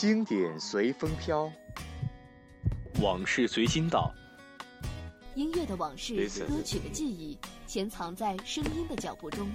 经典随风飘，往事随心到。音乐的往事，歌曲的记忆，潜藏在声音的脚步中。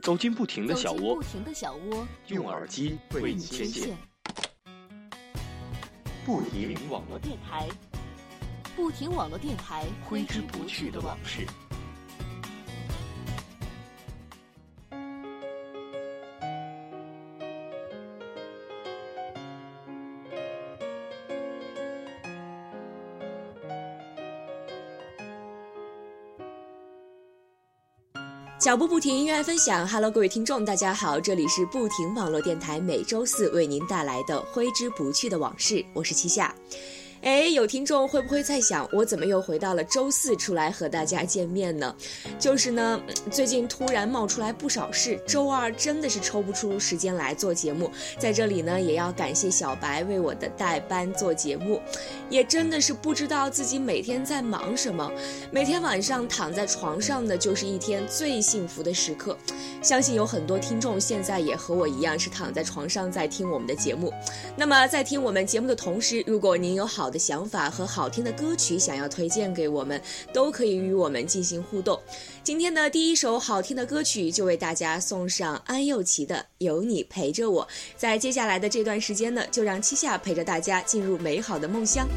走进不停的小窝，不停的小窝，用耳机为你牵线。不停网络电台，不停网络电台，挥之不去的往事。脚步不停，音乐爱分享。Hello，各位听众，大家好，这里是不停网络电台，每周四为您带来的挥之不去的往事，我是七夏。哎，有听众会不会在想，我怎么又回到了周四出来和大家见面呢？就是呢，最近突然冒出来不少事，周二真的是抽不出时间来做节目。在这里呢，也要感谢小白为我的代班做节目，也真的是不知道自己每天在忙什么。每天晚上躺在床上呢，就是一天最幸福的时刻。相信有很多听众现在也和我一样，是躺在床上在听我们的节目。那么在听我们节目的同时，如果您有好的想法和好听的歌曲想要推荐给我们，都可以与我们进行互动。今天的第一首好听的歌曲就为大家送上安又琪的《有你陪着我》。在接下来的这段时间呢，就让七夏陪着大家进入美好的梦乡。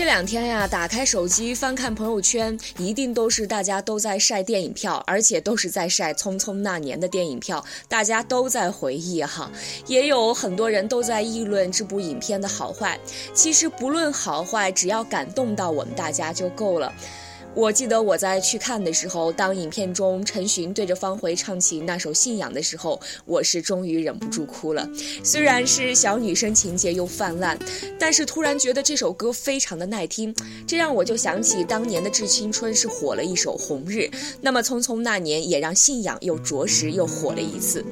这两天呀，打开手机翻看朋友圈，一定都是大家都在晒电影票，而且都是在晒《匆匆那年》的电影票，大家都在回忆哈。也有很多人都在议论这部影片的好坏。其实不论好坏，只要感动到我们大家就够了。我记得我在去看的时候，当影片中陈寻对着方茴唱起那首《信仰》的时候，我是终于忍不住哭了。虽然是小女生情节又泛滥，但是突然觉得这首歌非常的耐听，这让我就想起当年的《致青春》是火了一首《红日》，那么《匆匆那年》也让《信仰》又着实又火了一次。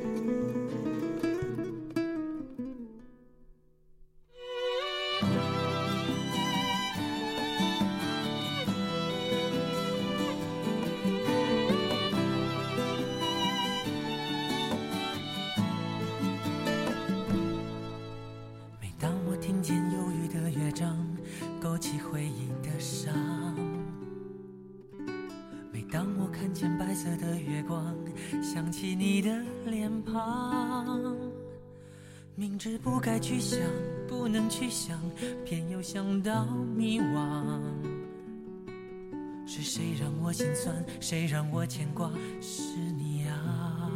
浅白色的月光，想起你的脸庞明知不该去想，不能去想，偏又想到迷惘。是谁让我心酸？谁让我牵挂？是你啊！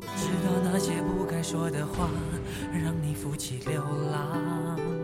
我知道那些不该说的话，让你负气流浪。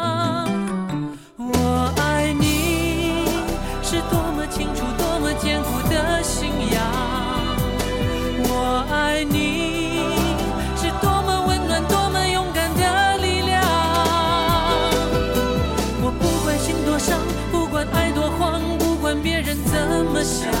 怎么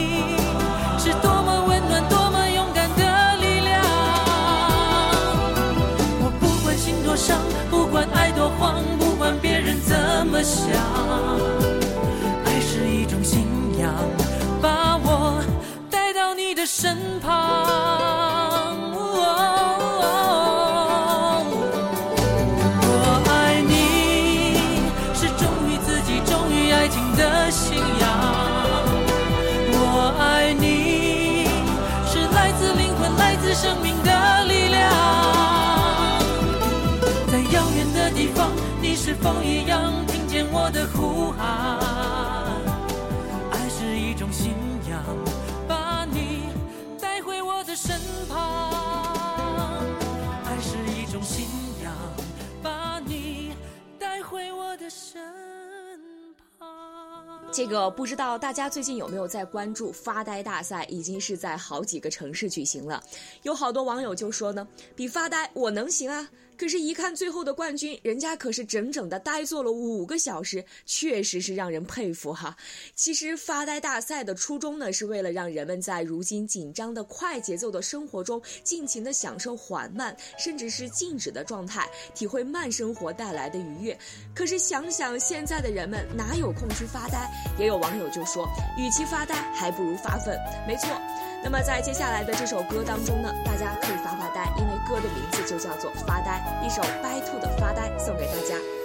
伤，不管爱多慌，风一样听见我的呼喊？爱是一种信仰，把你带回我的身旁。爱是一种信仰，把你带回我的身。这个不知道大家最近有没有在关注发呆大赛？已经是在好几个城市举行了，有好多网友就说呢，比发呆我能行啊。可是，一看最后的冠军，人家可是整整的呆坐了五个小时，确实是让人佩服哈。其实，发呆大赛的初衷呢，是为了让人们在如今紧张的快节奏的生活中，尽情的享受缓慢甚至是静止的状态，体会慢生活带来的愉悦。可是，想想现在的人们哪有空去发呆？也有网友就说，与其发呆，还不如发奋。没错。那么在接下来的这首歌当中呢，大家可以发发呆，因为歌的名字就叫做《发呆》，一首 BYTO 的《发呆》送给大家。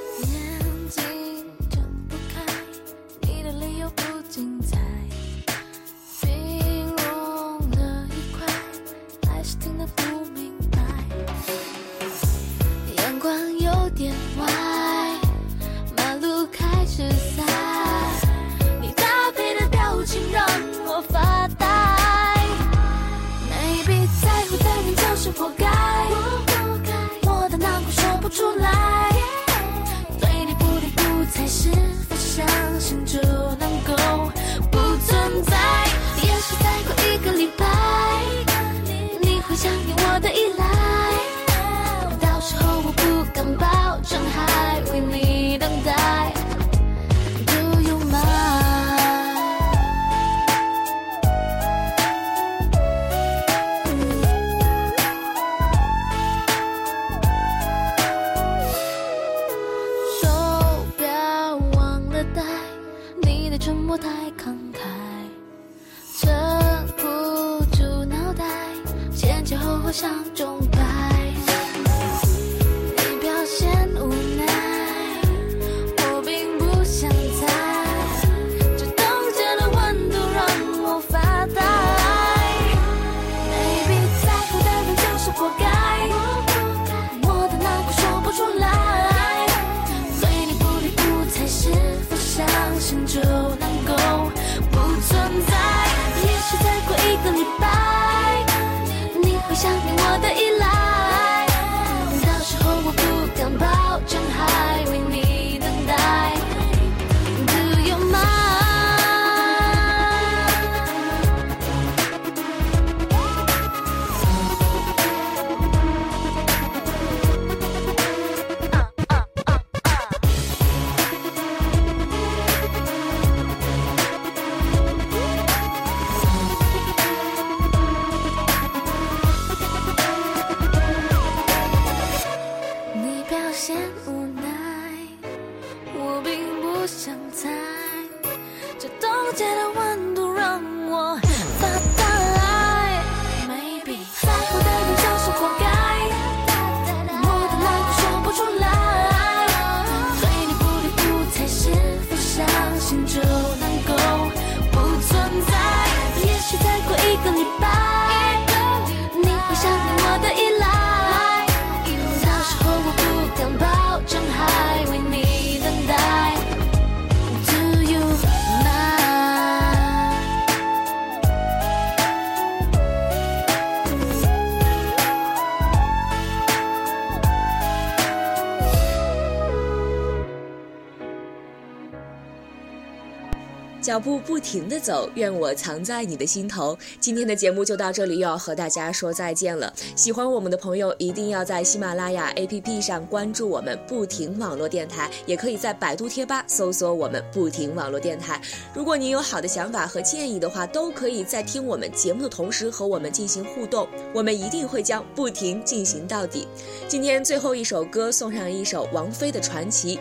脚步不停地走，愿我藏在你的心头。今天的节目就到这里，又要和大家说再见了。喜欢我们的朋友一定要在喜马拉雅 APP 上关注我们不停网络电台，也可以在百度贴吧搜索我们不停网络电台。如果您有好的想法和建议的话，都可以在听我们节目的同时和我们进行互动，我们一定会将不停进行到底。今天最后一首歌送上一首王菲的《传奇》。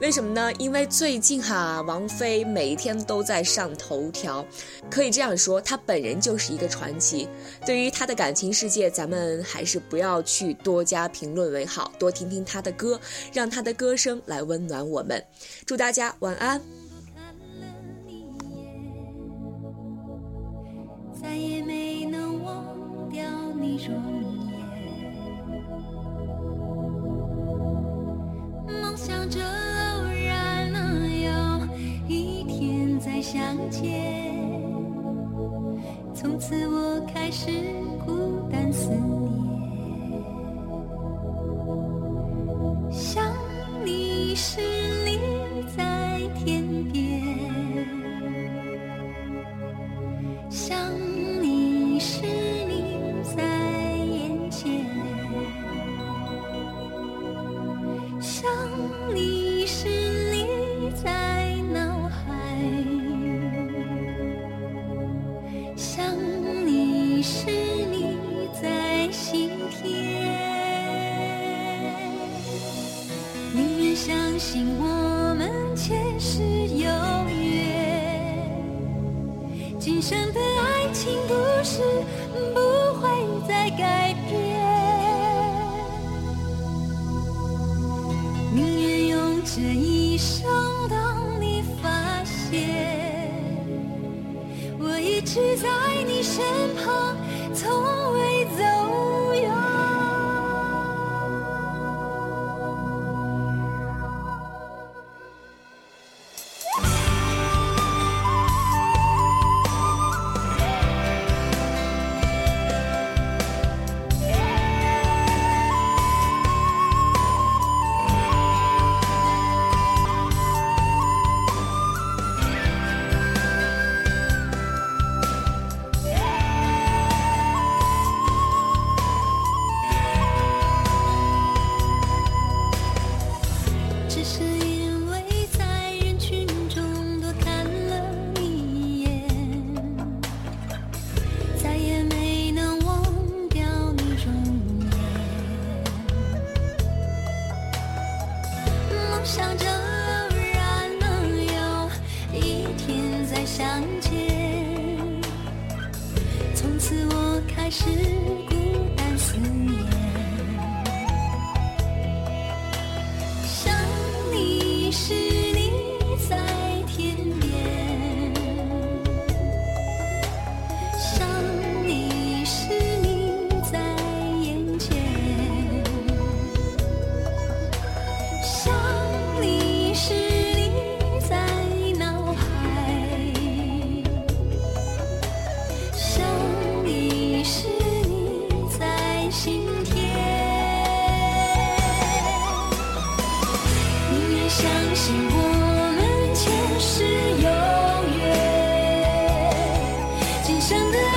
为什么呢？因为最近哈，王菲每一天都在上头条，可以这样说，她本人就是一个传奇。对于她的感情世界，咱们还是不要去多加评论为好，多听听她的歌，让她的歌声来温暖我们。祝大家晚安。再也没能忘掉你容只在你身旁，从未一生的